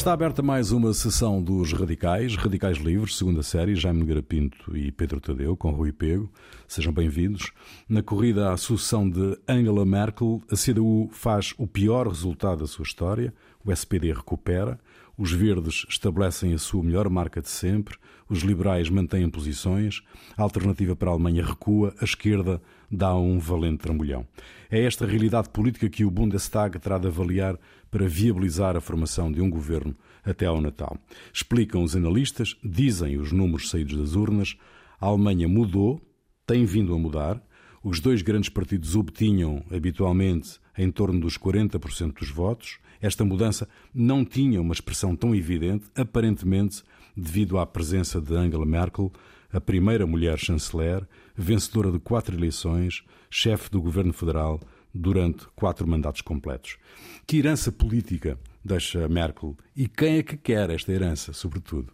Está aberta mais uma sessão dos Radicais, Radicais Livres, segunda série, Jaime Nogueira Pinto e Pedro Tadeu, com Rui Pego. Sejam bem-vindos. Na corrida à sucessão de Angela Merkel, a CDU faz o pior resultado da sua história, o SPD recupera, os verdes estabelecem a sua melhor marca de sempre, os liberais mantêm posições, a alternativa para a Alemanha recua, a esquerda dá um valente trambolhão. É esta realidade política que o Bundestag terá de avaliar para viabilizar a formação de um governo até ao Natal. Explicam os analistas, dizem os números saídos das urnas, a Alemanha mudou, tem vindo a mudar, os dois grandes partidos obtinham habitualmente em torno dos 40% dos votos, esta mudança não tinha uma expressão tão evidente, aparentemente devido à presença de Angela Merkel, a primeira mulher chanceler, vencedora de quatro eleições, chefe do governo federal durante quatro mandatos completos. Que herança política deixa Merkel e quem é que quer esta herança, sobretudo?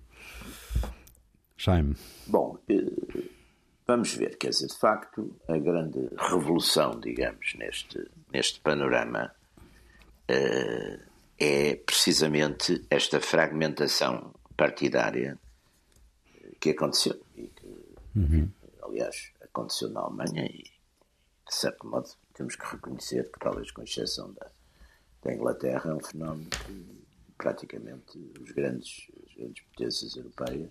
Jaime. Bom, eh, vamos ver, quer dizer, de facto, a grande revolução, digamos, neste, neste panorama uh, é precisamente esta fragmentação partidária que aconteceu e que, uhum. aliás, aconteceu na Alemanha e, de certo modo, temos que reconhecer que, talvez com exceção da, da Inglaterra, é um fenómeno que praticamente os grandes, as grandes potências europeias,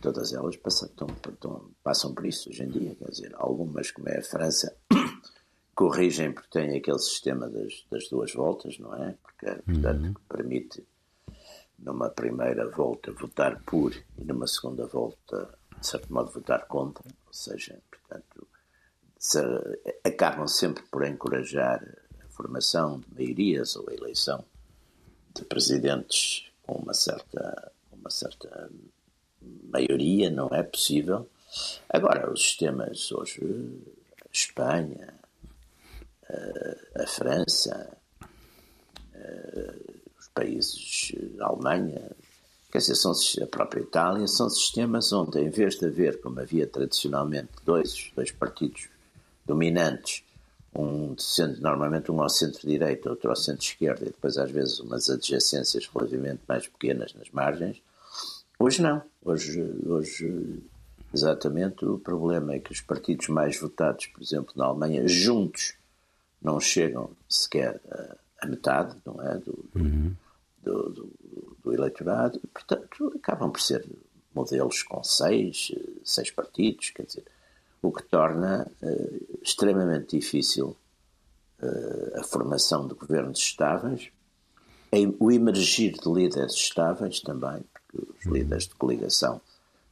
todas elas passam, estão, passam por isso hoje em dia. Quer dizer, algumas, como é a França, corrigem porque têm aquele sistema das, das duas voltas, não é? Porque, portanto, uhum. permite numa primeira volta votar por e numa segunda volta, de certo modo, votar contra. Ou seja, portanto, acabam sempre por encorajar a formação de maiorias ou a eleição de presidentes com uma certa, uma certa maioria, não é possível. Agora, os sistemas hoje, a Espanha, a França, os países, a Alemanha, quer dizer, são, a própria Itália, são sistemas onde, em vez de haver, como havia tradicionalmente, dois, dois partidos dominantes, um sendo normalmente um ao centro-direita, outro ao centro-esquerda, e depois às vezes umas adjacências relativamente mais pequenas nas margens, hoje não. Hoje, hoje exatamente o problema é que os partidos mais votados, por exemplo, na Alemanha, juntos, não chegam sequer a, a metade, não é, do, uhum. do, do, do, eleitorado, e, portanto, acabam por ser modelos com seis, seis partidos, quer dizer, o que torna uh, extremamente difícil uh, a formação de governos estáveis, o emergir de líderes estáveis também, porque os uhum. líderes de coligação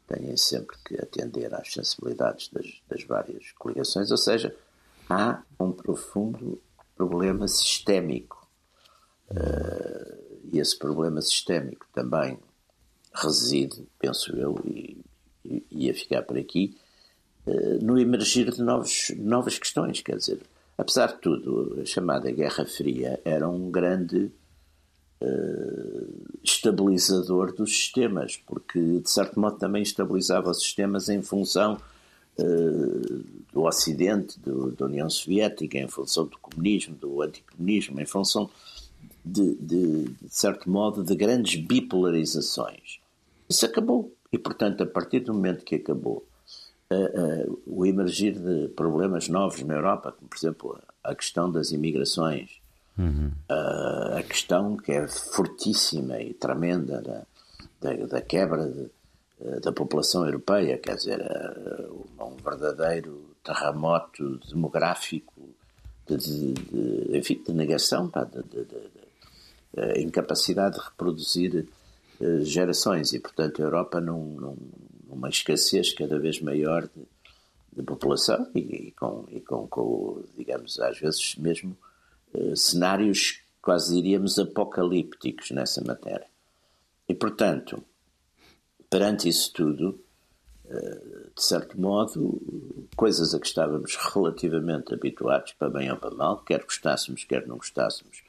têm sempre que atender às sensibilidades das, das várias coligações, ou seja, há um profundo problema sistémico. Uh, e esse problema sistémico também reside, penso eu, e, e ia ficar por aqui, no emergir de novos, novas questões. Quer dizer, apesar de tudo, a chamada Guerra Fria era um grande uh, estabilizador dos sistemas, porque de certo modo também estabilizava os sistemas em função uh, do Ocidente, do, da União Soviética, em função do comunismo, do anticomunismo, em função de, de, de certo modo, de grandes bipolarizações. Isso acabou. E, portanto, a partir do momento que acabou, uh, uh, o emergir de problemas novos na Europa, como, por exemplo, a questão das imigrações, uhum. uh, a questão que é fortíssima e tremenda da, da, da quebra de, da população europeia, quer dizer, um verdadeiro terremoto demográfico, de, de, de, enfim, de negação, pá, de, de, incapacidade de reproduzir uh, gerações e, portanto, a Europa num, num, numa escassez cada vez maior de, população e, e, com, e com, com, digamos, às vezes mesmo uh, cenários quase diríamos apocalípticos nessa matéria. E, portanto, perante isso tudo, de certo modo, coisas a que estávamos relativamente habituados, para bem ou para mal, quer gostássemos, quer não gostássemos.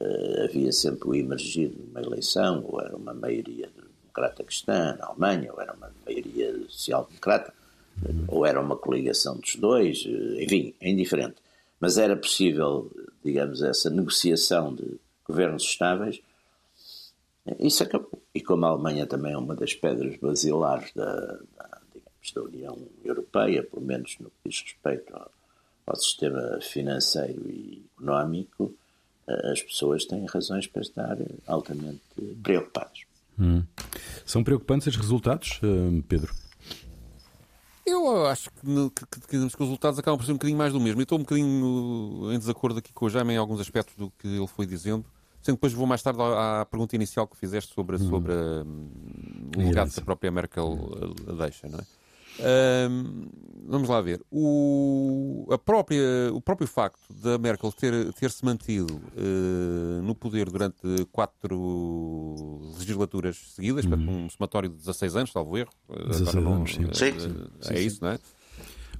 Uh, havia sempre o emergir de uma eleição, ou era uma maioria democrata cristã na Alemanha, ou era uma maioria social-democrata, ou era uma coligação dos dois, uh, enfim, é indiferente. Mas era possível, digamos, essa negociação de governos estáveis Isso acabou. E como a Alemanha também é uma das pedras basilares da, da, digamos, da União Europeia, pelo menos no que diz respeito ao, ao sistema financeiro e económico, as pessoas têm razões para estar altamente preocupadas. Hum. São preocupantes os resultados, eh, Pedro? Eu acho que, que, que, os resultados acabam por ser um bocadinho mais do mesmo. Eu estou um bocadinho em desacordo aqui com o Jaime em alguns aspectos do que ele foi dizendo. Sendo depois vou mais tarde à, pergunta inicial que fizeste sobre, hum. sobre hum, o legado que a própria Merkel eh, deixa, não é? Vamos lá ver. O, a própria, o próprio facto da Merkel ter, ter se mantido uh, no poder durante quatro legislaturas seguidas, uhum. um somatório de 16 anos, salvo erro. 16 não, anos, sim. Uh, é sim, isso, sim. não é?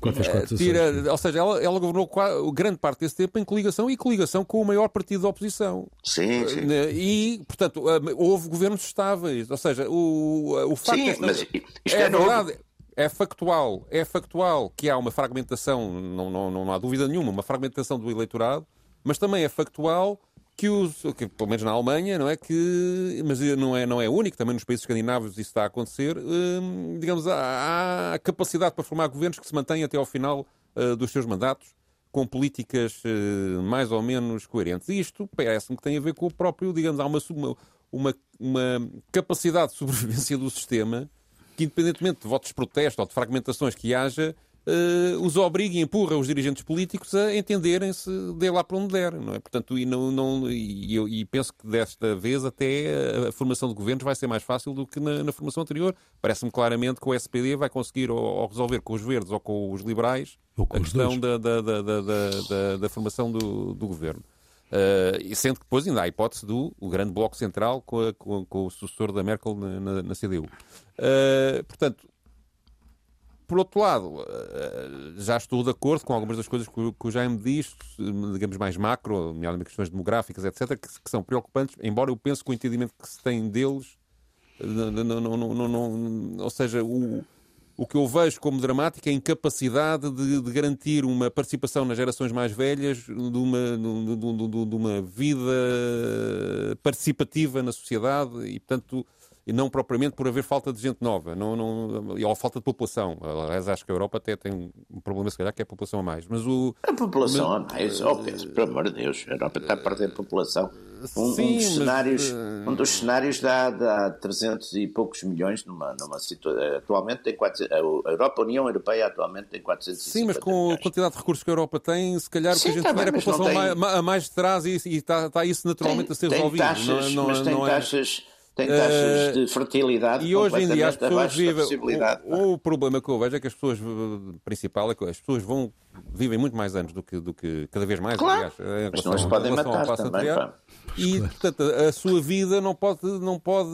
Quatro, tira, ou seja, ela, ela, governou grande parte desse tempo em coligação e coligação com o maior partido da oposição. Sim, sim. E, portanto, houve governos estáveis. Ou seja, o, o facto. Sim, esta, mas isto é, é verdade. É factual, é factual que há uma fragmentação, não, não, não há dúvida nenhuma, uma fragmentação do eleitorado, mas também é factual que os, que, pelo menos na Alemanha, não é que, mas não é, não é único, também nos países escandinavos isso está a acontecer, hum, digamos, há, há, capacidade para formar governos que se mantêm até ao final uh, dos seus mandatos, com políticas uh, mais ou menos coerentes. E isto parece-me que tem a ver com o próprio, digamos, há uma, uma, uma capacidade de sobrevivência do sistema que, independentemente de votos de protesto ou de fragmentações que haja, uh, os obriga e empurra os dirigentes políticos a entenderem-se de lá para onde der. Não é? Portanto, e, não, não, e, eu, e penso que desta vez até a formação de governos vai ser mais fácil do que na, na formação anterior. Parece-me claramente que o SPD vai conseguir ou, ou, resolver com os verdes ou com os liberais com a questão da, da, da, da, da, formação do, do governo. Uh, e sendo que depois ainda há a hipótese do grande bloco central com, a, com, com o sucessor da Merkel na, na, na CDU. Eh, portanto, por outro lado, uh, já estou de acordo com algumas das coisas que, o Jaime diz, digamos mais macro, nomeadamente questões demográficas, etc., que, são preocupantes, embora eu pense que o entendimento que se tem deles, não, não, não ou seja, o, o que eu vejo como dramático é a incapacidade de, de garantir uma participação nas gerações mais velhas de uma, de, de, de uma vida participativa na sociedade e, portanto, e não propriamente por haver falta de gente nova, não, não, ou falta de população. Aliás, acho que a Europa até tem um problema, se calhar, que é a população a mais. Mas o, a população mas, a mais, oh, Pedro, pelo amor de Deus, a Europa está a perder população. Um, Sim, um dos, mas, cenários, uh... um dos cenários dá, dá 300 e poucos milhões numa, numa situação. Atualmente tem 400, a Europa, a União Europeia atualmente tem 450 Sim, mas com milhões. a quantidade de recursos que a Europa tem, se calhar Sim, o que a gente tá tiver é a população tem... a mais de trás e, e está, está isso naturalmente tem, a ser resolvido. Taxas, não, não, mas tem não é... taxas tem taxas uh, de fertilidade e hoje em dia as pessoas vivem o, o, problema que eu vejo é que as pessoas principal é que as pessoas vão vivem muito mais anos do que do que cada vez mais claro. aliás, mas não se podem matar também e portanto a sua vida não pode não pode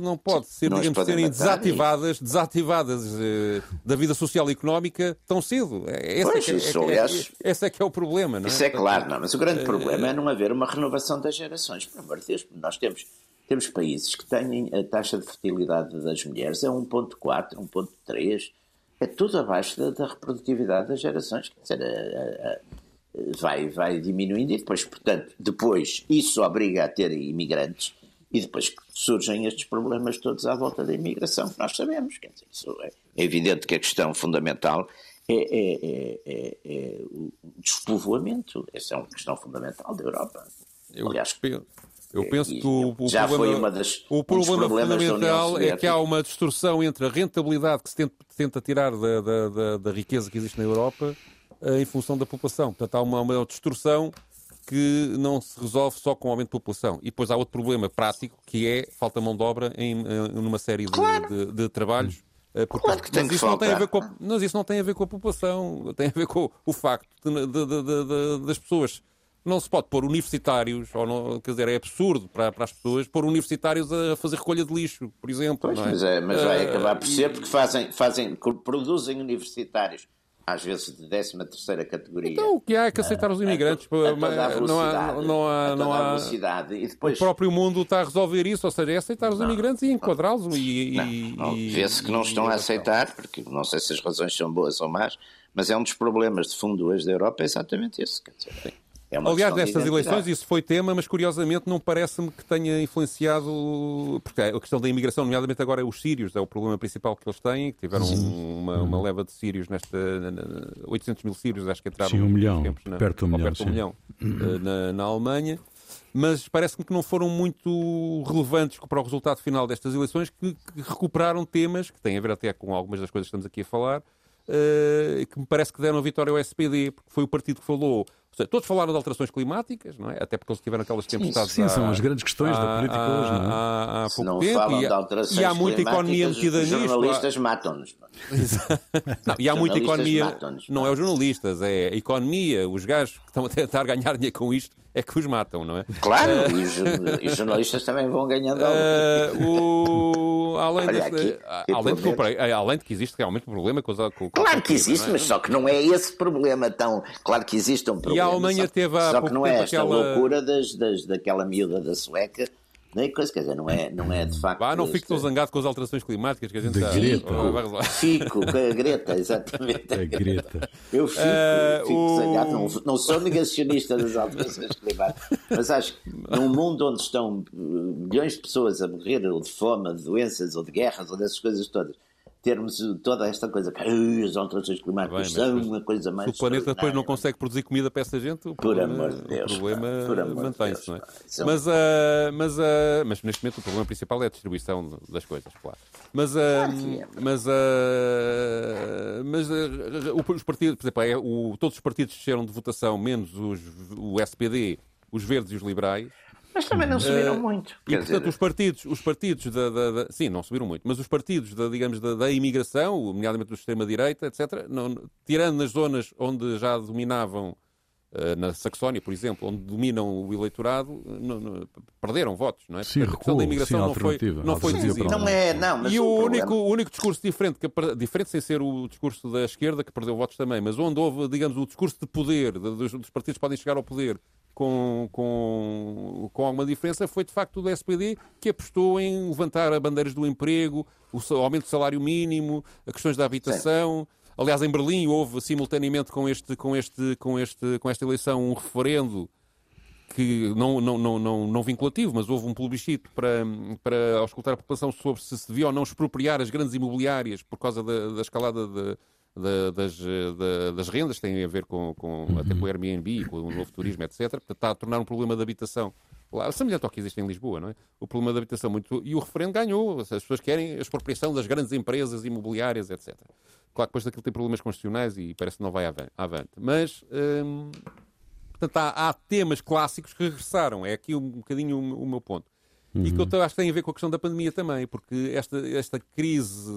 não pode ser não digamos serem desativadas e... desativadas uh, da vida social e económica tão cedo. É, esse, pois, é, isso, é, aliás, é, esse é que é o problema não é? isso é claro não mas o grande uh, problema é não haver uma renovação das gerações por amor de Deus. Nós temos temos países que têm a taxa de fertilidade das mulheres é 1.4, 1.3, é tudo abaixo da, da, reprodutividade das gerações. Quer dizer, a, a, a, vai, vai diminuindo e depois, portanto, depois isso obriga a ter imigrantes e depois surgem estes problemas todos à volta da imigração que nós sabemos. Quer dizer, isso é, é evidente que a questão fundamental é, é, é, é, é o despovoamento. Essa é uma questão fundamental da Europa. Eu Aliás, eu penso que o, o já problema, foi uma das, o problema fundamental é que há uma distorção entre a rentabilidade que se tenta, tenta tirar da, da, da, da, riqueza que existe na Europa eh, em função da população. Portanto, há uma, uma distorção que não se resolve só com o aumento de população. E depois há outro problema prático, que é falta mão de obra em, numa série de, claro. de, de trabalhos. Eh, porque, claro que tem mas, isso não tem a ver com a, mas isso não tem a ver com a população, tem a ver com o facto de, de, das pessoas não se pode pôr universitários, ou não, quer dizer, é absurdo para, para as pessoas pôr universitários a fazer recolha de lixo, por exemplo. Pois, é? Mas, é, mas vai uh, acabar por ser porque fazem, fazem, produzem universitários às vezes de 13 terceira categoria. Então o que há é que aceitar os imigrantes. A, a não há, não há, não há velocidade. E depois... O próprio mundo está a resolver isso, ou seja, é aceitar os não, imigrantes e enquadrá-los. E, e, Vê-se que não estão a aceitar, porque não sei se as razões são boas ou más, mas é um dos problemas de fundo hoje da Europa, é exatamente esse. Quer dizer, É uma Aliás, nestas eleições isso foi tema, mas curiosamente não parece-me que tenha influenciado. Porque a questão da imigração, nomeadamente agora, é os sírios, é o problema principal que eles têm, que tiveram uma, uma leva de sírios nesta. na- na- 800 mil sírios, acho que entraram. Sim, um milhão, tempos na- perto de um ou milhão, perto de um milhão eh, na, na Alemanha. Mas parece-me que não foram muito relevantes para o resultado final destas eleições, que, que recuperaram temas que têm a ver até com algumas das coisas que estamos aqui a falar, eh, que me parece que deram a vitória ao SPD, porque foi o partido que falou. Ou seja, todos falaram de alterações climáticas, não é? Até porque eles tiveram aquelas tempestades. Sim, são há- as grandes questões da há- política há- hoje, não é? Há, há Se pouco não tempo. falam e, de alterações e há muita economia metida os nisto. há- jornalistas matam-nos. não, e há muita jornalistas economia. matam-nos, Não é os jornalistas, é a economia. Os gajos que estão a tentar ganhar dinheiro com isto é que os matam, não é? Claro, e, os, e os jornalistas também vão ganhando algo. Eh, o- além, Olha desse- aqui, além, de comprar- eh, além de que existe realmente um problema com os com, Claro que existe, não é? mas só que não é esse problema tão. Claro que existe um problema. Alemanha só, teve há Só que não é esta aquela- loucura das, das, daquela miúda da sueca, nem coisa, quer dizer, não é, não é de facto. Vá, não esta- tão zangado com as alterações climáticas que a gente Da Greta. Fico, com a Greta, exatamente. A Greta. Eu fico, Eh, fico o- zangado. Não, não sou negacionista das alterações climáticas, mas acho que num mundo onde estão milhões de pessoas a morrer, ou de fome, de doenças, ou de guerras, ou dessas coisas todas, termos eh, toda esta coisa que "Ai, as alterações climáticas Bem, são uma coisa mais. Se o planeta depois não consegue produzir comida para essa gente, o Por problema, amor de Deus, problema mantém-se, não é? é Mas, ah, mas, ah, mas neste momento o problema principal é a distribuição das coisas, claro. Mas, ah, que é. mas, ah, mas o- os partidos, por exemplo, é, o- todos os partidos desceram de votação, menos os, o SPD, os verdes e os liberais. Mas também não subiram Eh, muito. E, Quer portanto, dizer, os partidos, os partidos da, da- da- Sim, não subiram muito, mas os partidos, da, digamos, da, da imigração, nomeadamente do extrema-direita, etc., não- tirando nas zonas onde já dominavam, eh, na Saxónia, por exemplo, onde dominam o eleitorado, não- não- perderam votos, não é? Sim, a questão recuo, da imigração sim, não foi, não foi decisiva. não é, não, mas E o, problema- único, o único discurso diferente, que, diferente sem ser o discurso da esquerda, que perdeu votos também, mas onde houve, digamos, o discurso de poder, de- dos, dos partidos que podem chegar ao poder com, com, com alguma diferença, foi de facto o da SPD, que apostou em levantar bandeiras do emprego, o aumento do salário mínimo, as questões da habitação. Aliás, em Berlim houve simultaneamente com, este, com, este, com, este, com esta eleição um referendo que não, não, não, não, não vinculativo, mas houve um plebiscito para, para auscultar a população sobre se se devia ou não expropriar as grandes imobiliárias por causa da, da escalada de- da- das, eh, da- das rendas, têm a ver com, com até com o Airbnb, com o novo turismo, etc. Portanto, está a tornar um problema de habitação. Lá, semelhante ao que existe em Lisboa, não é? O problema da habitação muito. E o referendo ganhou. As pessoas querem a expropriação das grandes empresas imobiliárias, etc. Claro que depois daquilo tem problemas constitucionais e parece que não vai avan- avante. Mas. hum, Portanto, há, há temas clássicos que regressaram. É aqui um bocadinho o, o meu ponto. E que eu t- acho que tem a ver com a questão da pandemia também, porque esta, esta crise,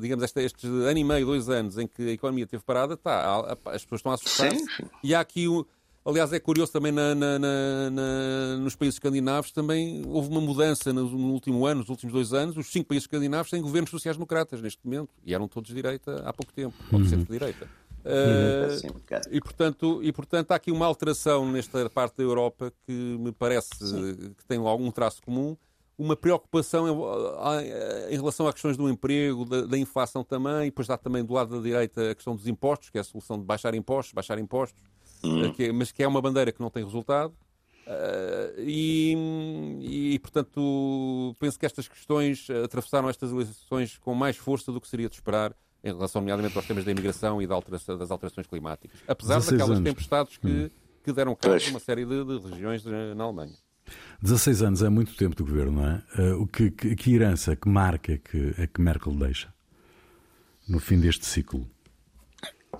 digamos, esta, este ano e meio, dois anos em que a economia esteve parada, tá, as pessoas estão a assustar Sim. E há aqui, aliás, é curioso também na- na- na- nos países escandinavos, também houve uma mudança no, no último ano, nos últimos dois anos. Os cinco países escandinavos têm governos sociais-democratas neste momento, e eram todos de direita há pouco tempo, ou de centro-direita. Assim, um bocado. e portanto, e, portanto, há aqui uma alteração nesta parte da Europa que me parece que tem algum traço comum. Uma preocupação em, em relação a questões do emprego, da, da inflação também, e depois há também do lado da direita a questão dos impostos, que é a solução de baixar impostos, baixar impostos, eh, que é- mas que é uma bandeira que não tem resultado. Eh, e, e, portanto, penso que estas questões eh, atravessaram estas eleições com mais força do que seria de esperar em relação, nomeadamente, aos temas da imigração e da alteração- das alterações climáticas. Apesar 16 daquelas anos. tempestades que, que deram cabo a uma série de, de regiões eh, na Alemanha. 16 anos é muito tempo de governo, não é? Eh, o que, que, que herança, que marca que, é que Merkel deixa no fim deste ciclo?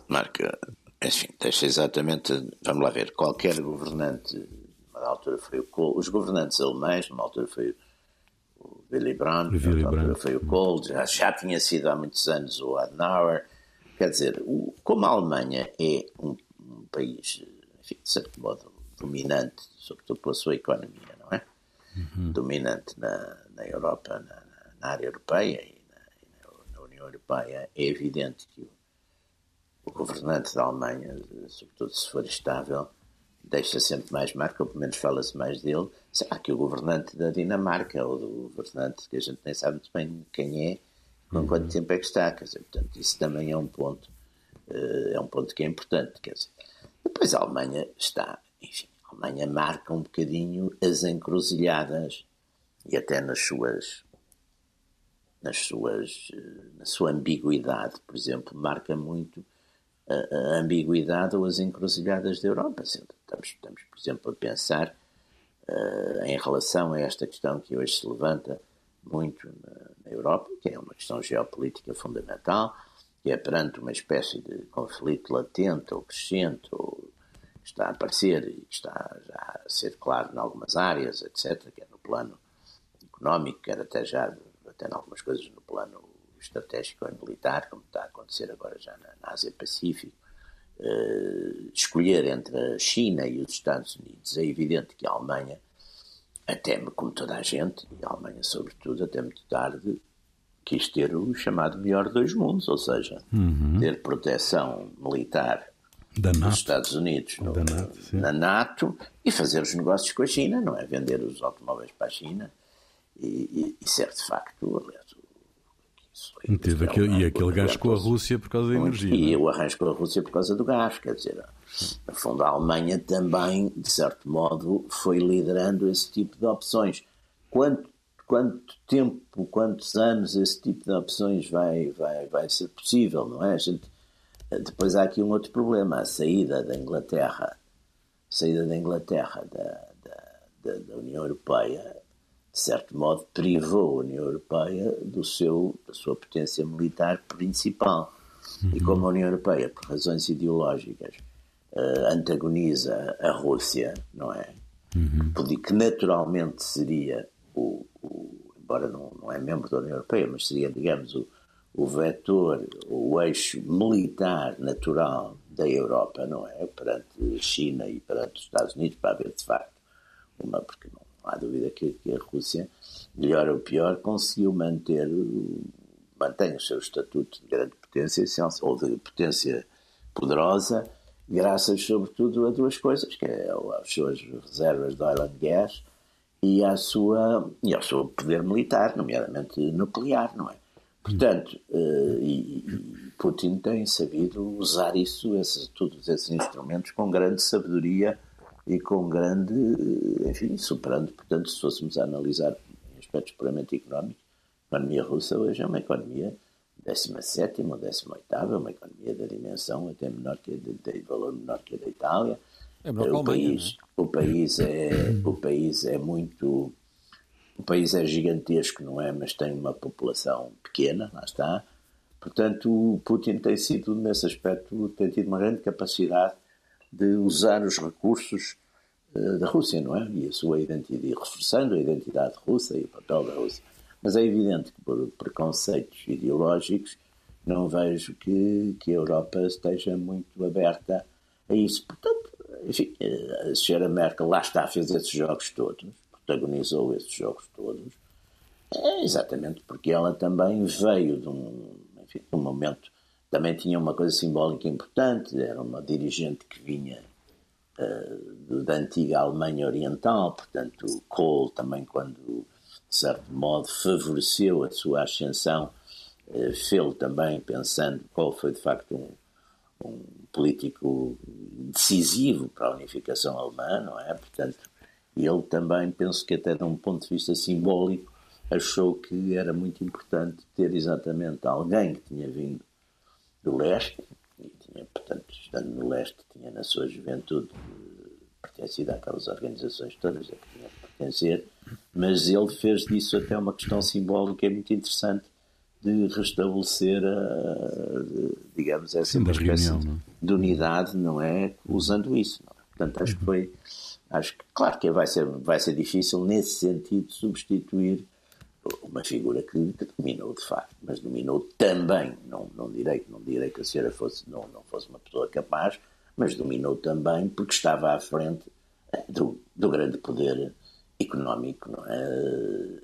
Marca, enfim, deixa exatamente. Vamos lá ver. Qualquer governante, numa altura foi o Kohl, os governantes alemães, numa altura foi o Willy Brandt, O Willy Brandt. foi o Kohl, já, já tinha sido há muitos anos o Adenauer. Quer dizer, o- como a Alemanha é um, um país, enfim, de certo modo, dominante, sobretudo pela sua economia, não é? Dominante na, na Europa, na, na- área europeia e na, e na- na União Europeia, é evidente que o o governante da Alemanha, sobretudo se for estável, deixa sempre mais marca, ou pelo menos fala-se mais dele. Será que o governante da Dinamarca, ou do governante que a gente nem sabe muito bem quem é, com quanto tempo é que está? Quer dizer, portanto, isso também é um ponto, eh, é um ponto que é importante. Quer dizer. Depois a Alemanha está enfim, a Alemanha marca um bocadinho as encruzilhadas e até nas suas nas suas na sua ambiguidade, por exemplo, marca muito a, a ambiguidade ou as encruzilhadas da Europa. Estamos, estamos por exemplo, a pensar em relação a esta questão que hoje se levanta muito na, Europa, que é uma questão geopolítica fundamental, que é perante uma espécie de conflito latente ou crescente, ou está a aparecer e está já a ser claro em algumas áreas, etc., quer no plano económico, quer até já até em algumas coisas no plano estratégico e militar, como está a acontecer agora já na, na Ásia-Pacífico. Uh, escolher entre a China e os Estados Unidos, é evidente que a Alemanha, até como toda a gente, e a Alemanha sobretudo, até muito tarde, quis ter o chamado melhor dos mundos, ou seja, uhum. ter proteção militar dos. Estados Unidos no, NATO, na NATO e fazer os negócios com a China, não é? Vender os automóveis para a China e, e, e ser de facto, aliás, Teve é aquele, e aquele gás com a Rússia por causa da energia. E é? o arranjo com a Rússia por causa do gás, quer dizer, no fundo a Alemanha também, de certo modo, foi liderando esse tipo de opções. Quanto, quanto tempo, quantos anos esse tipo de opções vai, vai, vai ser possível, não é? A gente, depois há aqui um outro problema, a saída da Inglaterra, a saída da Inglaterra da, da, da, da União Europeia de certo modo, privou a União Europeia do seu, da sua potência militar principal. Uhum. E como a União Europeia, por razões ideológicas, uh, antagoniza a Rússia, não é? Uhum. Que naturalmente seria o, o embora não, não é membro da União Europeia, mas seria, digamos, o, o vetor, o eixo militar natural da Europa, não é? Perante a China e perante os Estados Unidos, para haver de facto uma, porque não há dúvida que, que, a Rússia, melhor ou pior, conseguiu manter, mantém o seu estatuto de grande potência, ou de potência poderosa, graças sobretudo a duas coisas, que é às suas reservas de oil and gas e, à sua, e ao seu poder militar, nomeadamente nuclear, não é? Portanto, uh, e, e, Putin tem sabido usar isso, esses, todos esses instrumentos com grande sabedoria e com grande, enfim, superando, portanto, se fôssemos a analisar em aspectos puramente económicos, a economia russa hoje é uma economia 17 ou 18, é uma economia da dimensão até menor que de, de valor menor que a da Itália. É o país, é? o país é o país é muito o país é gigantesco, não é, mas tem uma população pequena, lá está. Portanto, o Putin tem sido nesse aspecto tem tido uma grande capacidade de usar os recursos uh, da Rússia, não é? E a sua identidade, reforçando a identidade russa e o papel da Rússia. Mas é evidente que por preconceitos ideológicos não vejo que, que a Europa esteja muito aberta a isso. Portanto, enfim, eh, a senhora Merkel lá está, fez esses jogos todos, protagonizou esses jogos todos, é exatamente porque ela também veio de um, enfim, de um momento também tinha uma coisa simbólica importante, era uma dirigente que vinha uh, da antiga Alemanha Oriental, portanto, Kohl também, quando, de certo modo, favoreceu a sua ascensão, uh, fez também pensando, Kohl foi de facto um, um político decisivo para a unificação alemã, não é? Portanto, ele também, penso que até de um ponto de vista simbólico, achou que era muito importante ter exatamente alguém que tinha vindo do leste, e tinha, portanto, estando no leste, tinha na sua juventude pertencido àquelas organizações todas a que tinha que pertencer, mas ele fez disso até uma questão simbólica e muito interessante de restabelecer, a, digamos, essa Sim, espécie reunião, é? de unidade, não é? Usando isso. É? Portanto, acho que foi, acho que, claro que vai ser, vai ser difícil nesse sentido substituir uma figura que, que, dominou de facto, mas dominou também, não, não, direi, não direi que a senhora fosse, não, não fosse uma pessoa capaz, mas dominou também porque estava à frente eh, do, do grande poder económico é?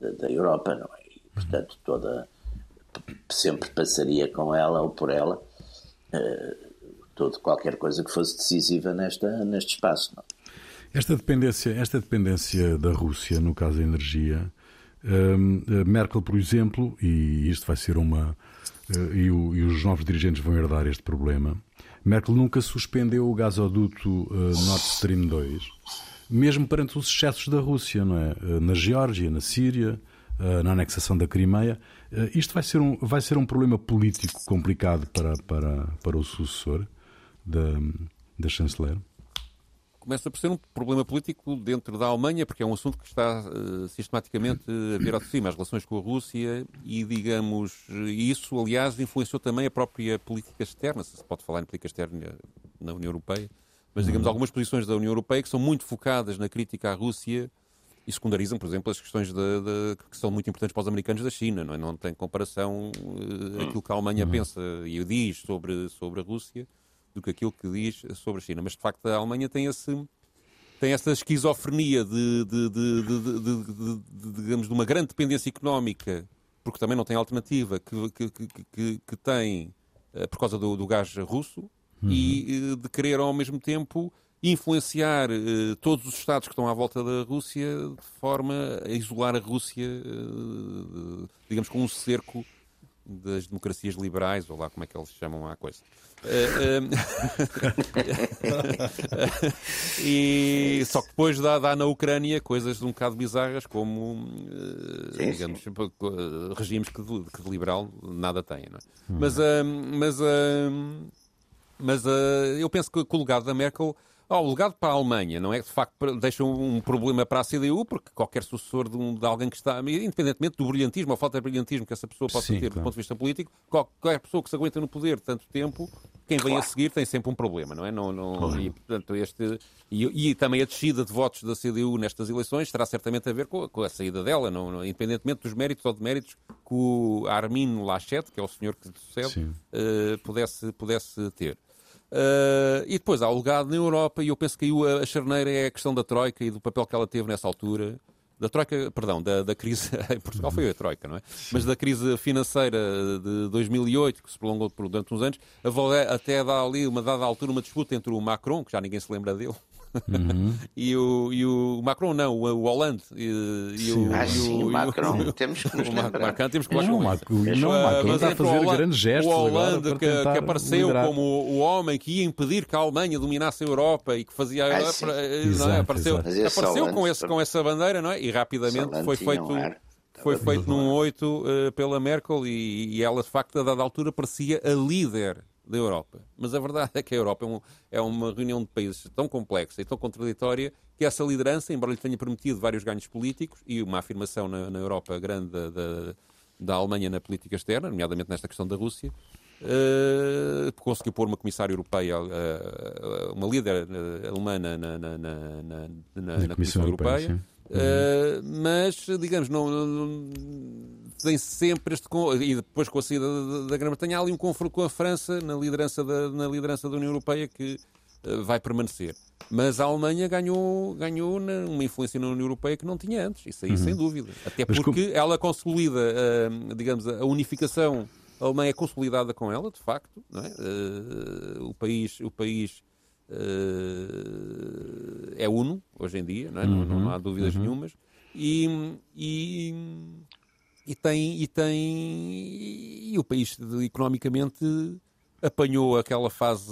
da, da Europa, não é? E, portanto, toda, sempre passaria com ela ou por ela uh, todo, qualquer coisa que fosse decisiva nesta, neste espaço. Não? É? Esta dependência, esta dependência da Rússia, no caso da energia, Merkel, por exemplo, e isto vai ser uma. Uh, e, o, e, os novos dirigentes vão herdar este problema. Merkel nunca suspendeu o gasoduto uh, Nord Stream 2, mesmo perante os excessos da Rússia, não é? Uh, na Geórgia, na Síria, na anexação da Crimeia. isto vai ser, um, vai ser um problema político complicado para, para, para o sucessor da, da chanceler? Começa por ser um problema político dentro da Alemanha, porque é um assunto que está uh, sistematicamente a vir ao de cima, as relações com a Rússia e, digamos, isso, aliás, influenciou também a própria política externa, se se pode falar em política externa na União Europeia, mas, digamos, uhum. algumas posições da União Europeia que são muito focadas na crítica à Rússia e secundarizam, por exemplo, as questões de, de, que são muito importantes para os americanos da China, não, é? não tem comparação uh, aquilo que a Alemanha uhum. pensa e diz sobre, sobre a Rússia do que aquilo que diz sobre a China. Mas, de facto, a Alemanha tem esse tem essa esquizofrenia de, de, de, de, digamos, de uma grande dependência económica, porque também não tem alternativa, que, que, que, que tem eh, por causa do, do gás russo, uhum. e eh, de querer ao mesmo tempo influenciar uh, todos os Estados que estão à volta da Rússia de forma a isolar a Rússia, digamos, com um cerco das democracias liberais, ou lá como é que eles chamam a coisa. Uh, uh, e só que depois dá, dá, na Ucrânia coisas um bocado bizarras, como, uh, sim, digamos, sim. regimes que de, que de, liberal nada têm. É? Hum. Mas, mas, mas eu penso que, que o legado da Merkel Oh, o legado para a Alemanha não é de facto deixa um problema para a CDU, porque qualquer sucessor de, um, de alguém que está, independentemente do brilhantismo ou falta de brilhantismo que essa pessoa possa Sim, ter claro. do ponto de vista político, qualquer pessoa que se aguenta no poder tanto tempo, quem vem claro. a seguir tem sempre um problema, não é? Não, não, claro. e, portanto, este, e, e, também a descida de votos da CDU nestas eleições terá certamente a ver com, com a saída dela, não, não, independentemente dos méritos ou deméritos que o Armin Laschet, que é o senhor que sucede, uh, pudesse, pudesse ter. Uh, e depois há o legado na Europa, e eu penso que aí a, charneira é a questão da Troika e do papel que ela teve nessa altura. Da Troika, perdão, da, da crise. em Portugal foi a Troika, não é? Mas da crise financeira de 2008, que se prolongou durante uns anos, até dá ali, uma dada altura, uma disputa entre o Macron, que já ninguém se lembra dele, Uhum. e, o, e o Macron não, o, o Hollande. E, e o, ah, sim, o, Macron, o, temos que nos lembrar. Macron, temos que não, não, Macron, não, Macron está a fazer Hollande, grandes gestos O Hollande que, que, apareceu liderar. como o homem que ia impedir que a Alemanha dominasse a Europa e que fazia... Ah, não é? exato, apareceu exato. apareceu com, esse, com essa bandeira, não é? E rapidamente foi feito... Foi feito num 8 uh, pela Merkel e, e ela, de facto, a dada altura, parecia a líder da Europa. Mas a verdade é que a Europa é, um, é, uma reunião de países tão complexa e tão contraditória que essa liderança, embora lhe tenha permitido vários ganhos políticos e uma afirmação na, na Europa grande da, da, da, Alemanha na política externa, nomeadamente nesta questão da Rússia, uh, conseguiu pôr uma comissária europeia, uh, uma líder uh, alemã na, na, na, na, na Comissão, Europeia. Europeia Uh, mas, digamos, não, não, tem sempre este. E depois com a saída da, da Grã-Bretanha, há ali um confronto com a França na liderança da, na liderança da União Europeia que uh, vai permanecer. Mas a Alemanha ganhou, ganhou uma influência na União Europeia que não tinha antes, isso aí uhum. sem dúvida. Até porque como... ela consolida, uh, digamos, a unificação. A Alemanha é consolidada com ela, de facto. É? o país, o país uh, é uno hoje em dia, não, é? uhum, não, não, há dúvidas uhum. nenhumas. E, e, e, tem, e tem e o país economicamente apanhou aquela fase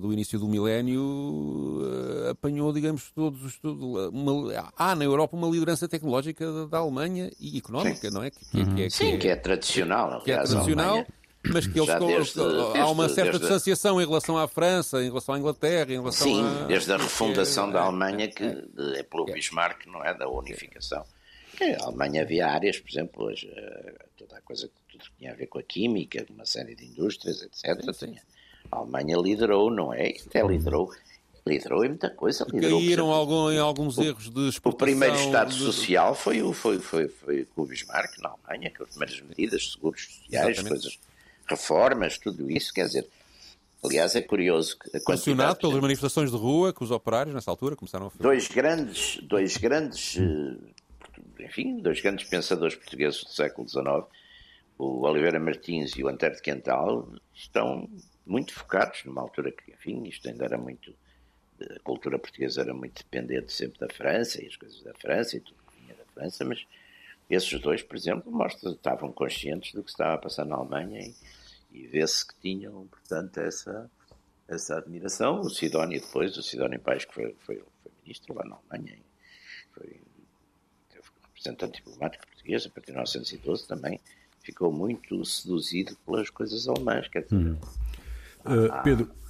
do início do milénio, eh, apanhou, digamos, todos os. Uma, há na Europa uma liderança tecnológica da, da Alemanha e económica, Sim. não é? Que, que, que, é, Sim, que é tradicional. Que é tradicional mas que eles desde, há uma certa desde, distanciação em relação à França, em relação à Inglaterra, em relação Sim, a... desde a refundação é, da Alemanha, que é pelo Bismarck, não é? Da unificação. A Alemanha havia áreas, por exemplo, hoje, eh, toda a coisa que tudo tinha a ver com a química, uma série de indústrias, etc. Sim, sim. A Alemanha liderou, não é? Até liderou liderou em muita coisa. Liderou, Caíram algum, em alguns o, erros de exportação. O primeiro Estado de... Social foi o, foi, foi, foi o Bismarck na Alemanha, que as primeiras medidas, seguros sociais, Exatamente. coisas reformas, tudo isso, quer dizer. Aliás, é curioso que. Pressionado pelas manifestações de rua que os operários, nessa altura, começaram a fazer. Dois grandes, dois grandes, eh, enfim, dois grandes pensadores portugueses do século XIX, o Oliveira Martins e o Antero de Quental, estão muito focados, numa altura que, enfim, isto ainda era muito. A cultura portuguesa era muito dependente sempre da França e as coisas da França e tudo que vinha da França, mas esses dois, por exemplo, mostram, estavam conscientes do que estava a passar na Alemanha e, e vê-se que tinham, portanto, essa, essa admiração. O Sidónio depois, o Sidónio Paes, que foi, foi, foi ministro lá na Alemanha, foi, representante diplomático português a partir de 1912 também, ficou muito seduzido pelas coisas alemãs. Quer dizer, uhum. uh, Pedro, hum,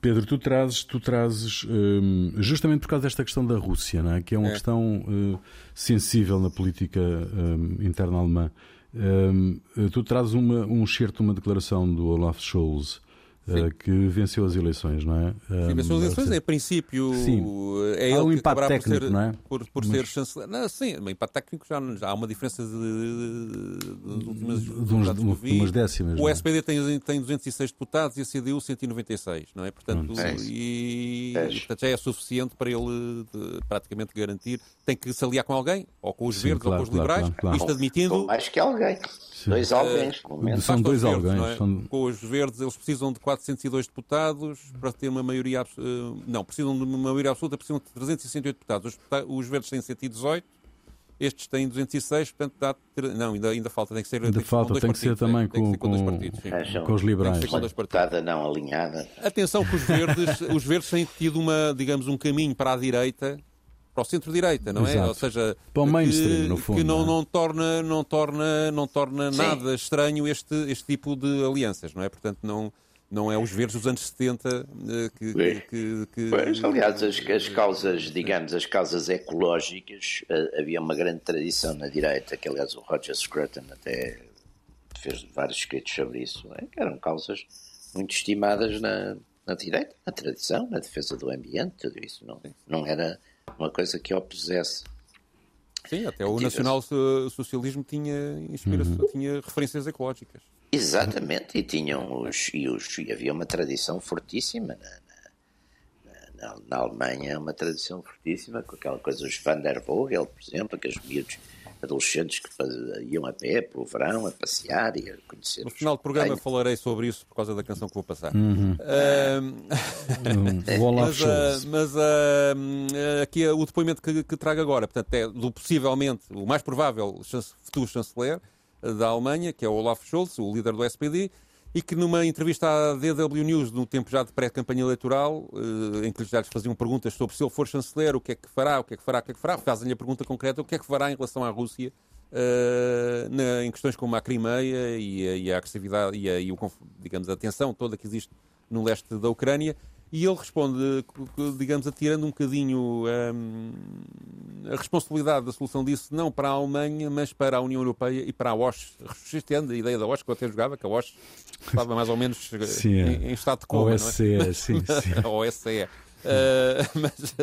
Pedro, tu trazes, tu trazes um, justamente por causa desta questão da Rússia, não é? que é uma é. questão uh, sensível na política um, interna alemã. Um, tu trazes uma, um certo, uma declaração do Olaf Scholz Sim. que venceu as eleições, não é? Sim, venceu as eleições, em princípio sim. é há um impacto técnico, por ser, não é? Por, por Mas... ser chanceler. Não, sim, um impacto técnico já, já há uma diferença de, de, de, últimas, de, uns, de umas décimas. O SPD tem, tem 206 deputados e a CDU 196, não é? Portanto, é e, é e, portanto já é suficiente para ele praticamente garantir. Tem que se aliar com alguém, ou com os sim, verdes claro, ou com os liberais, claro, claro. isto admitindo. Mais que alguém. Dois alguém. Uh, são dois alguém. É? São... Com os verdes, eles precisam de 402 deputados para ter uma maioria. Uh, não, precisam de uma maioria absoluta, precisam de 368 deputados. Os, os verdes têm 118. Estes têm 206, portanto dá. Não, ainda, ainda falta, tem que ser. Ainda falta, tem que ser também com, com, com, partidos, com, os liberais. Tem que ser não alinhada. Atenção que os verdes, os verdes têm tido uma, digamos, um caminho para a direita para o centro-direita, não é? Ou seja, para o mainstream, que, no fundo. Que não, não, é? não torna, não torna, não torna nada estranho este, este tipo de alianças, não é? Portanto, não, não é os verdes dos anos 70 eh, que. que, que, pois, aliás, as, as causas, digamos, as causas ecológicas, eh, havia uma grande tradição na direita, que aliás o Roger Scruton até fez vários escritos sobre isso, é? que eram causas muito estimadas na, na direita, na tradição, na defesa do ambiente, tudo isso não, não era uma coisa que opusesse. Sim, até o nacional-socialismo tinha, inspiração, uhum. tinha referências ecológicas. Exatamente, e, tinham os, e, os, e havia uma tradição fortíssima na, na, na, na Alemanha, uma tradição fortíssima, com aquela coisa dos Van der Vogel, por exemplo, que os miúdos adolescentes que iam a pé pelo verão, a passear e a conhecer. No final do programa falarei sobre isso por causa da canção que vou passar. Uhum. Uh, mas uh, mas uh, aqui o depoimento que, que, trago agora, portanto, é do possivelmente, o mais provável futuro chanceler da Alemanha, que é o Olaf Scholz, o líder do SPD, e que numa entrevista à DW News, no tempo já de pré-campanha eleitoral, eh, em que lhes faziam perguntas sobre se ele for chanceler, o que é que fará, o que é que fará, o que é que fará, fazem-lhe a pergunta concreta, o que é que fará em relação à Rússia, uh, na, em questões como a Crimeia e e a agressividade e, a, e o, digamos, a tensão toda que existe no leste da Ucrânia, e ele responde, digamos, atirando um bocadinho um, a responsabilidade da solução disso, não para a Alemanha, mas para a União Europeia e para a OSCE. Resistendo a ideia da OSCE, que eu até jogava, que a OSCE estava mais ou menos sim, em, é. em, estado de coma. OSCE, é? sim, sim. OSCE. Uh, mas,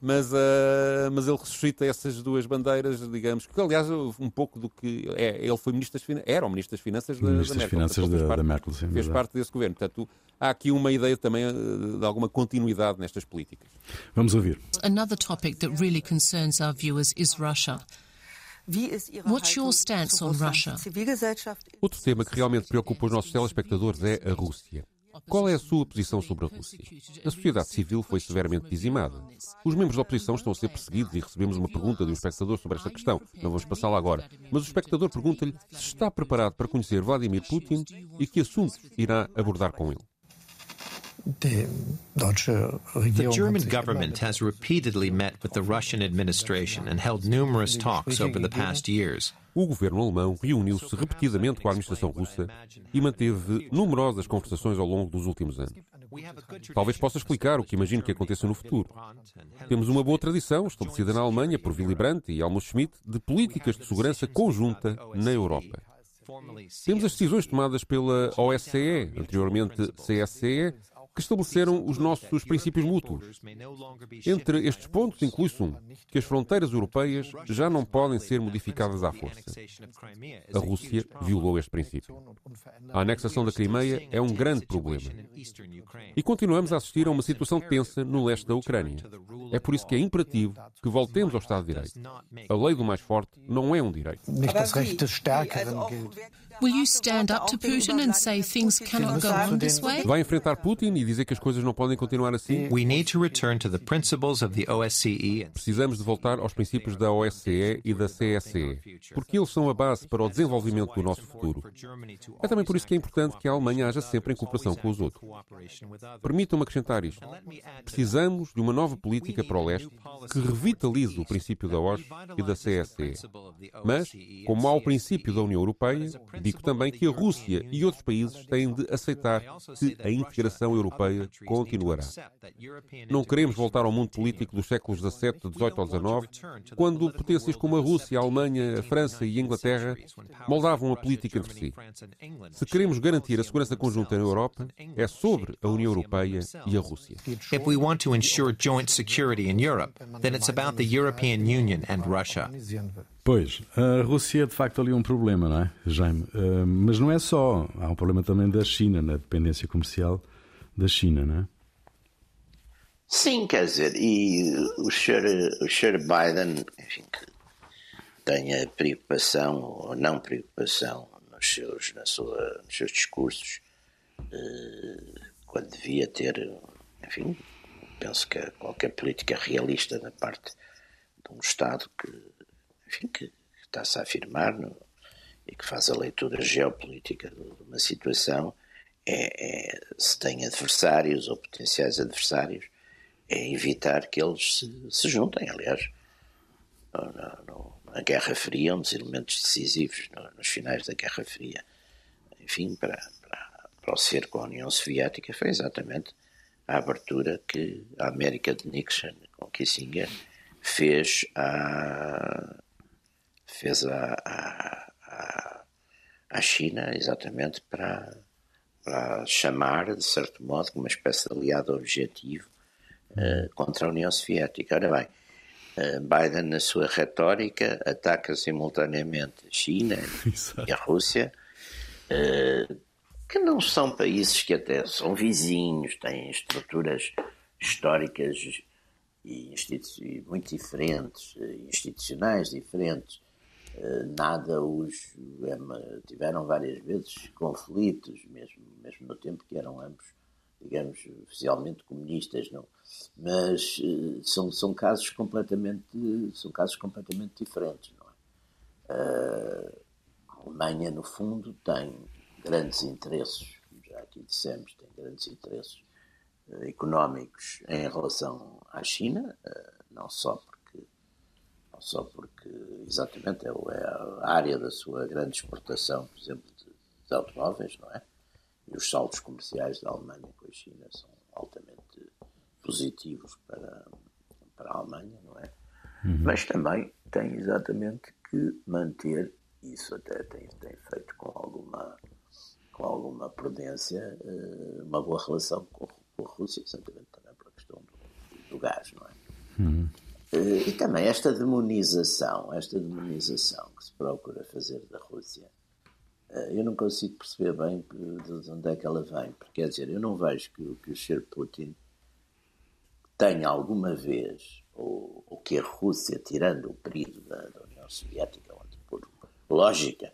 mas, uh, mas ele ressuscita essas duas bandeiras, digamos, que aliás um pouco do que é, ele foi ministro das Finanças, era o ministro das Finanças da, ministro da Merkel. Finanças da, parte, da Merkel sim, fez parte desse governo. Portanto, há aqui uma ideia também ah, de alguma continuidade nestas políticas. Vamos ouvir. Another topic that really concerns our viewers is Russia. What's your stance on Russia? Outro tema que realmente preocupa os nossos telespectadores é a Rússia. Qual é a sua posição sobre a Rússia? A sociedade civil foi severamente dizimada. Os membros da oposição estão a ser perseguidos e recebemos uma pergunta de um espectador sobre esta questão. Não vamos passá-la agora. Mas o espectador pergunta-lhe se está preparado para conhecer Vladimir Putin e que assuntos irá abordar com ele. The German government has repeatedly met with the Russian administration and held numerous talks over the past years. O governo alemão reuniu-se repetidamente com a administração russa e manteve numerosas conversações ao longo dos últimos anos. Talvez possa explicar o que imagino que aconteça no futuro. Temos uma boa tradição, estabelecida na Alemanha por Willy Brandt e Helmut Schmidt, de políticas de segurança conjunta na Europa. Temos as decisões tomadas pela OSCE, anteriormente CSCE, que estabeleceram os nossos princípios mútuos. Entre estes pontos inclui-se um, que as fronteiras europeias já não podem ser modificadas à força. A Rússia violou este princípio. A anexação da Crimeia é um grande problema. E continuamos a assistir a uma situação tensa no leste da Ucrânia. É por isso que é imperativo que voltemos ao Estado de Direito. A lei do mais forte não é um direito. Will you stand up to Putin and say things cannot go on this way? Vai enfrentar Putin e dizer que as coisas não podem continuar assim? We need to return to the principles of the OSCE. Precisamos de voltar aos princípios da OSCE e da CSE, porque eles são a base para o desenvolvimento do nosso futuro. É também por isso que é importante que a Alemanha haja sempre em cooperação com os outros. Permitam-me acrescentar isto. Precisamos de uma nova política para o leste que revitalize o princípio da OSCE e da CSE. Mas, como há o princípio da União Europeia, digo também que a Rússia e outros países têm de aceitar que a integração europeia continuará. Não queremos voltar ao mundo político dos séculos XVII, XVIII ou XIX, quando potências como a Rússia, a Alemanha, a França e a Inglaterra moldavam a política entre si. Se queremos garantir a segurança conjunta na Europa, é sobre a União Europeia e a Rússia. If we want to ensure joint security in Europe, then it's about the European Union and. Pois, a Rússia é de facto ali um problema, não é, Jaime? Uh, mas não é só. Há um problema também da China, na dependência comercial da China, não é? Sim, quer dizer, e o Sr. O. Biden, enfim, que tenha preocupação ou não preocupação nos seus, na sua, nos seus discursos, uh, quando devia ter, enfim, penso que qualquer política realista da parte de um Estado que, enfim, que está-se a afirmar no, e que faz a leitura geopolítica de uma situação é, é, se tem adversários ou potenciais adversários, é evitar que eles se, se juntem. Aliás, no, no, na Guerra Fria, um dos elementos decisivos no, nos finais da Guerra Fria, enfim, para, para, para o ser com a União Soviética, foi exatamente a abertura que a América de Nixon, com Kissinger, fez a fez a, a, a, China exatamente para, para chamar, de certo modo, como uma espécie de aliado objetivo uh, contra a União Soviética. Ora bem, uh, Biden, na sua retórica, ataca simultaneamente a China e a Rússia, uh, que não são países que até são vizinhos, têm estruturas históricas e muito diferentes, institucionais diferentes, eh, nada os é, tiveram várias vezes conflitos, mesmo, mesmo no tempo que eram ambos, digamos, oficialmente comunistas, não. Mas eh, são, são casos completamente são casos completamente diferentes, não é? Eh, a Alemanha, no fundo, tem grandes interesses, já aqui dissemos, tem grandes interesses económicos em relação à China, não só só porque exatamente é, é a área da sua grande exportação, por exemplo, de, de automóveis, não é? E os saldos comerciais da Alemanha com a China são altamente positivos para, para a Alemanha, não é? Uhum. Mas também tem exatamente que manter, isso até tem, tem feito com alguma, com alguma prudência, eh, uma boa relação com, com a Rússia, exatamente também pela questão do, do gás, não é? Uhum. Eh, e também esta demonização, esta demonização que se procura fazer da Rússia, eh, eu não consigo perceber bem de onde é que ela vem, porque quer dizer, eu não vejo que, que o Sr. Putin tenha alguma vez, ou, ou, que a Rússia, tirando o período da, da União Soviética, onde por lógica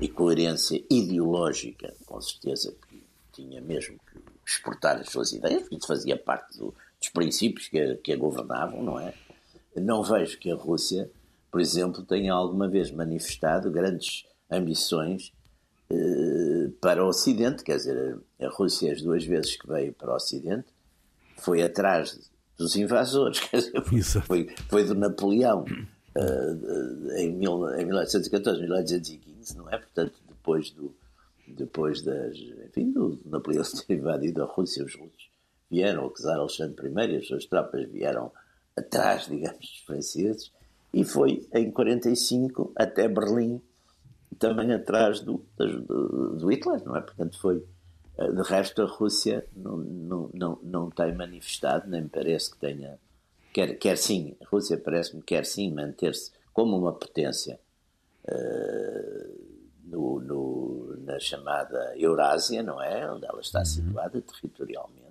e coerência ideológica, com certeza que tinha mesmo que exportar as suas ideias, porque isso fazia parte do, dos princípios que a, que a governavam, não é? Não vejo que a Rússia, por exemplo, tenha alguma vez manifestado grandes ambições eh, para o Ocidente. Quer dizer, a Rússia, as duas vezes que veio para o Ocidente, foi atrás dos invasores. Quer dizer, foi, foi do Napoleão eh, em, mil, em 1814, 1815, não é? Portanto, depois do depois das, enfim, do Napoleão ter invadido a Rússia, os russos vieram, o czar Alexandre I e as suas tropas vieram atrás, digamos, dos franceses, e foi em 45 até Berlim, também atrás do, do, do Hitler, não é? Portanto, foi. Eh, de resto, a Rússia não, não, não, não tem manifestado, nem parece que tenha. Quer, quer sim, a Rússia parece-me quer sim manter-se como uma potência uh, no, no, na chamada Eurásia, não é? Onde ela está uhum. situada territorialmente.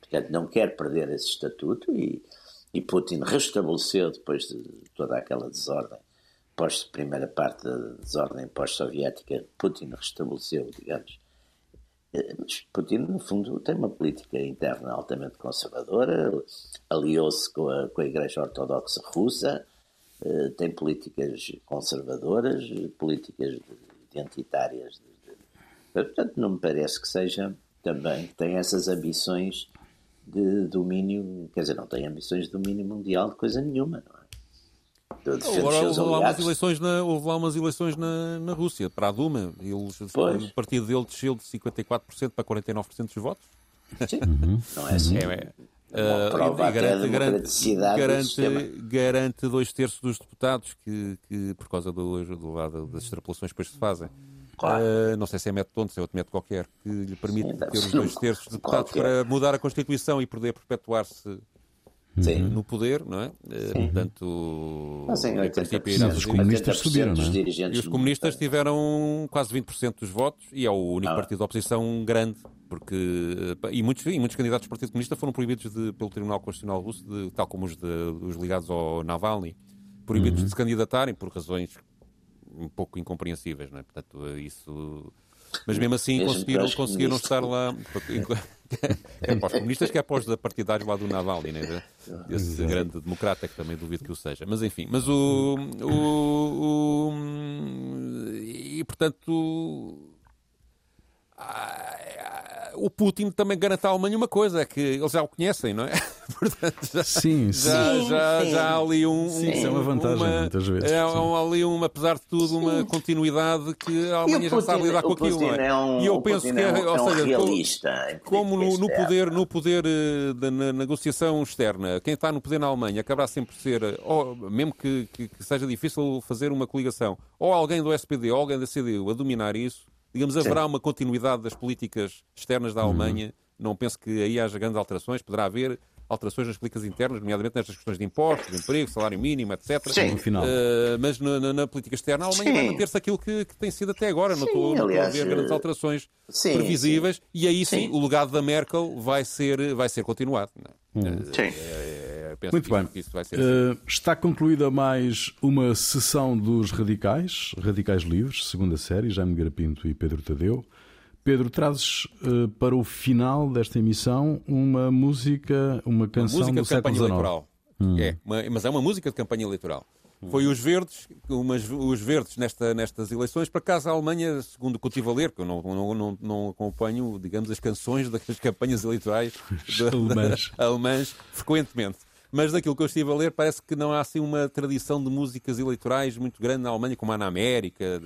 Portanto, não quer perder esse estatuto e, e Putin restabeleceu, depois de toda aquela desordem pós primeira parte da desordem pós-soviética, Putin restabeleceu, digamos. Eh, mas Putin, no fundo, tem uma política interna altamente conservadora, aliou-se com a, com a Igreja Ortodoxa Russa, eh, tem políticas conservadoras, políticas identitárias. Portanto, não me parece que seja também, tem essas ambições de domínio, quer dizer, não tem ambições de domínio mundial de coisa nenhuma, não é? Agora, houve, lá umas eleições na, houve lá umas eleições na, na Rússia, para a Duma. Eles, o partido dele desceu de 54% para 49% dos votos. Sim, uhum. não é assim. É, é. Uh, garante, garante, garante dois terços dos deputados que, que por causa do, do lado das extrapolações depois se fazem. Claro. Uh, não sei se é método tonto, se é outro método qualquer, que lhe permite Sim, ter os dois terços de deputados qualquer. para mudar a Constituição e poder perpetuar-se Sim. no poder, não é? Eh, Sim. Portanto, Mas em 80%, os comunistas subiram, não é? E os comunistas tiveram quase 20% dos votos e é o único ah. partido de oposição grande, porque e muitos, e muitos candidatos do Partido Comunista foram proibidos de, pelo Tribunal Constitucional Russo, de, tal como os, de, os ligados ao Navalny, proibidos uhum. de se candidatarem por razões um pouco incompreensíveis, não é? Portanto, isso mas mesmo assim mesmo conseguiram, conseguiram estar lá. é para os comunistas que é para os partidários lá do Navalny, né? esse grande democrata que também duvido que o seja. Mas enfim, mas o. o, o e portanto. O Putin também garante à Alemanha uma coisa, é que eles já o conhecem, não é? Portanto, já, sim, já, sim, já, sim. já há ali um. Sim, isso é uma vantagem, uma, muitas vezes. É um, ali, um, apesar de tudo, uma continuidade que a Alemanha já sabe lidar com aquilo. É? é um, e eu penso que é, ou seja, realista, como no, no, poder, no poder eh, da negociação externa, quem está no poder na Alemanha acabará sempre por ser, ou, mesmo que, que, que seja difícil fazer uma coligação, ou alguém do SPD ou alguém da CDU a dominar isso, digamos, haverá uma continuidade das políticas externas da Alemanha. Uhum. Não penso que aí haja grandes alterações. Poderá haver alterações nas políticas internas, nomeadamente nestas questões de impostos, de emprego, salário mínimo, etc. Sim. Uh, mas na, na, na, política externa, a Alemanha Sim. vai manter-se aquilo que, que, tem sido até agora. Sim, não estou, não estou a ver grandes alterações sim, previsíveis. Sim. E aí sim, o legado da Merkel vai ser, vai ser continuado. Hum. Uh, sim. É, é, Muito bem. Uh, está concluída mais uma sessão dos Radicais, Radicais Livres, segunda série, Jaime Garapinto e Pedro Tadeu. Pedro, trazes uh, para o final desta emissão uma música, uma canção uma música do de campanha eleitoral. Hum. É, uma, mas é uma música de campanha eleitoral. Hum. Foi os verdes, umas, os verdes nesta, nestas eleições. Para casa, a Alemanha, segundo o que eu estive a ler, que eu não, não, não, não acompanho, digamos, as canções das campanhas eleitorais alemãs. alemãs frequentemente mas daquilo que eu estive a ler, parece que não há assim uma tradição de músicas eleitorais muito grande na Alemanha, como há na América.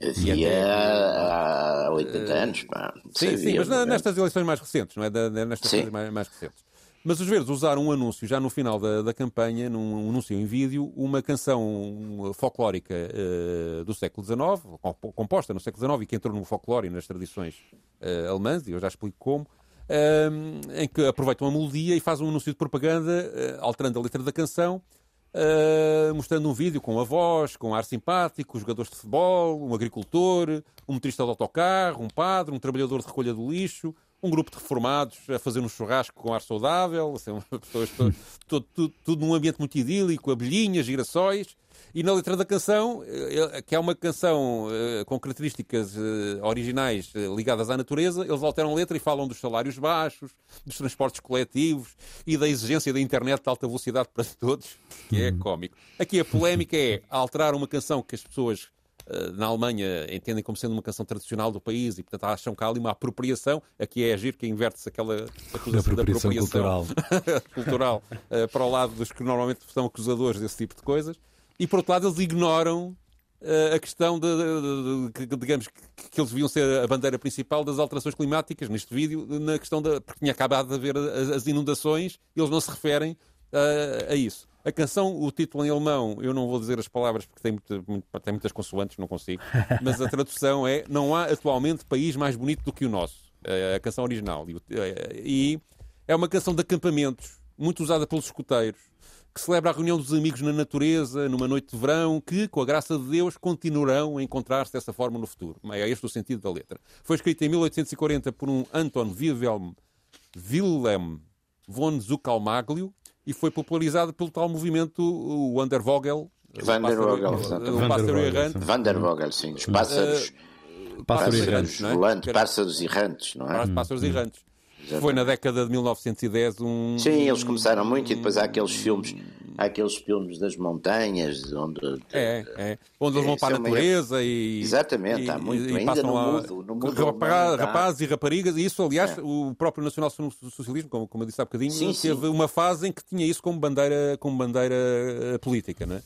Havia há 80 anos, pá. Sim, sim, mas nestas eleições mais recentes, não é? Nestas eleições mais, mais recentes. Mas os Verdes usaram um anúncio já no final da, da campanha, num anúncio em vídeo, uma canção folclórica uh, do século XIX, composta no século XIX e que entrou no folclore e nas tradições uh, alemãs, e eu já explico como, em que aproveitam a melodia e fazem um anúncio de propaganda, uh, alterando a letra da canção, uh, mostrando um vídeo com a voz, com ar simpático, jogadores de futebol, um agricultor, um motorista de autocarro, um padre, um trabalhador de recolha do lixo, um grupo de reformados a fazer um churrasco com ar saudável, assim, pessoas, todo, tudo, tudo num ambiente muito idílico, abelhinhas, girassóis. E na letra da canção, eh, que é uma canção uh, com características uh, originais ligadas à natureza, eles alteram a letra e falam dos salários baixos, dos transportes coletivos e da exigência da internet de alta velocidade para todos, que é cómico. Aqui a polémica é alterar uma canção que as pessoas na Alemanha entendem como sendo uma canção tradicional do país e, portanto, acham que há ali uma apropriação. Aqui é agir que inverte-se aquela acusação da apropriação cultural, cultural para o lado dos que normalmente são acusadores desse tipo de coisas. E por outro lado, eles ignoram uh, a questão de, de, de, digamos, que, que, eles deviam ser a bandeira principal das alterações climáticas neste vídeo, na questão da. porque tinha acabado de haver as, as inundações, eles não se referem uh, a isso. A canção, o título em alemão, eu não vou dizer as palavras porque tem, muito, tem muitas consoantes, não consigo, mas a tradução é: Não há atualmente país mais bonito do que o nosso. Uh, a canção original. E é uma canção de acampamentos, muito usada pelos escuteiros que celebra a reunião dos amigos na natureza, numa noite de verão, que, com a graça de Deus, continuarão a encontrar-se dessa forma no futuro. É este o sentido da letra. Foi escrita em 1840 por um Anton Wilhelm, Wilhelm von Zucalmaglio e foi popularizada pelo tal movimento, o Undervogel, Van der Vogel. O pássaro errante. Van der Vogel, sim. Os pássaros. Uh, pássaros, errantes, não é? volantes, pássaros errantes, não é? Pássaros errantes. Foi na década de 1910 um. Sim, eles começaram muito e depois há aqueles filmes, há aqueles filmes das montanhas onde. É, é. Onde eles vão para a natureza e. Exatamente, e, há muito. E, ainda no mudo, no mudo rapazes e raparigas, e isso, aliás, é. o próprio nacional-socialismo, como, como eu disse há bocadinho, sim, teve sim. uma fase em que tinha isso como bandeira, como bandeira eh, política, não é?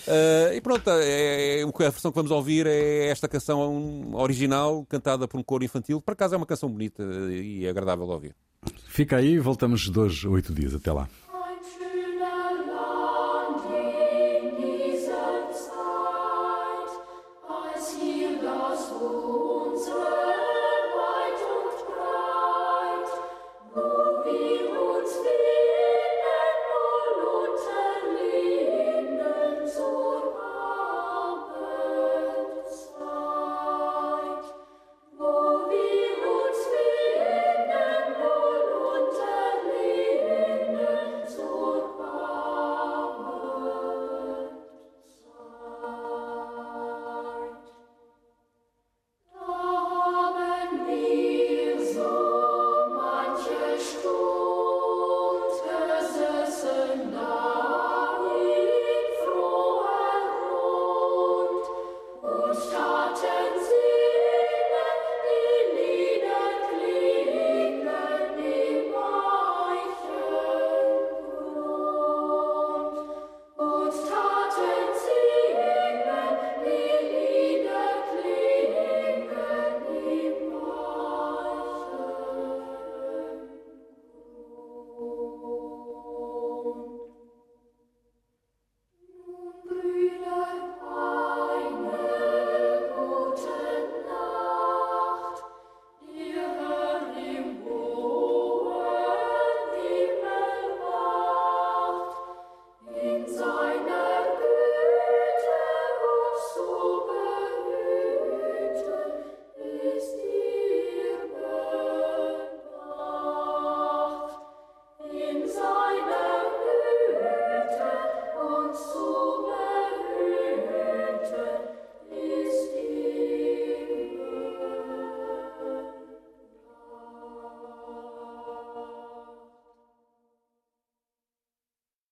Uh, e pronto, é, é, a versão que vamos ouvir é esta canção original, cantada por um coro infantil. Por acaso é uma canção bonita e agradável de ouvir. Fica aí, voltamos dois, oito dias. Até lá.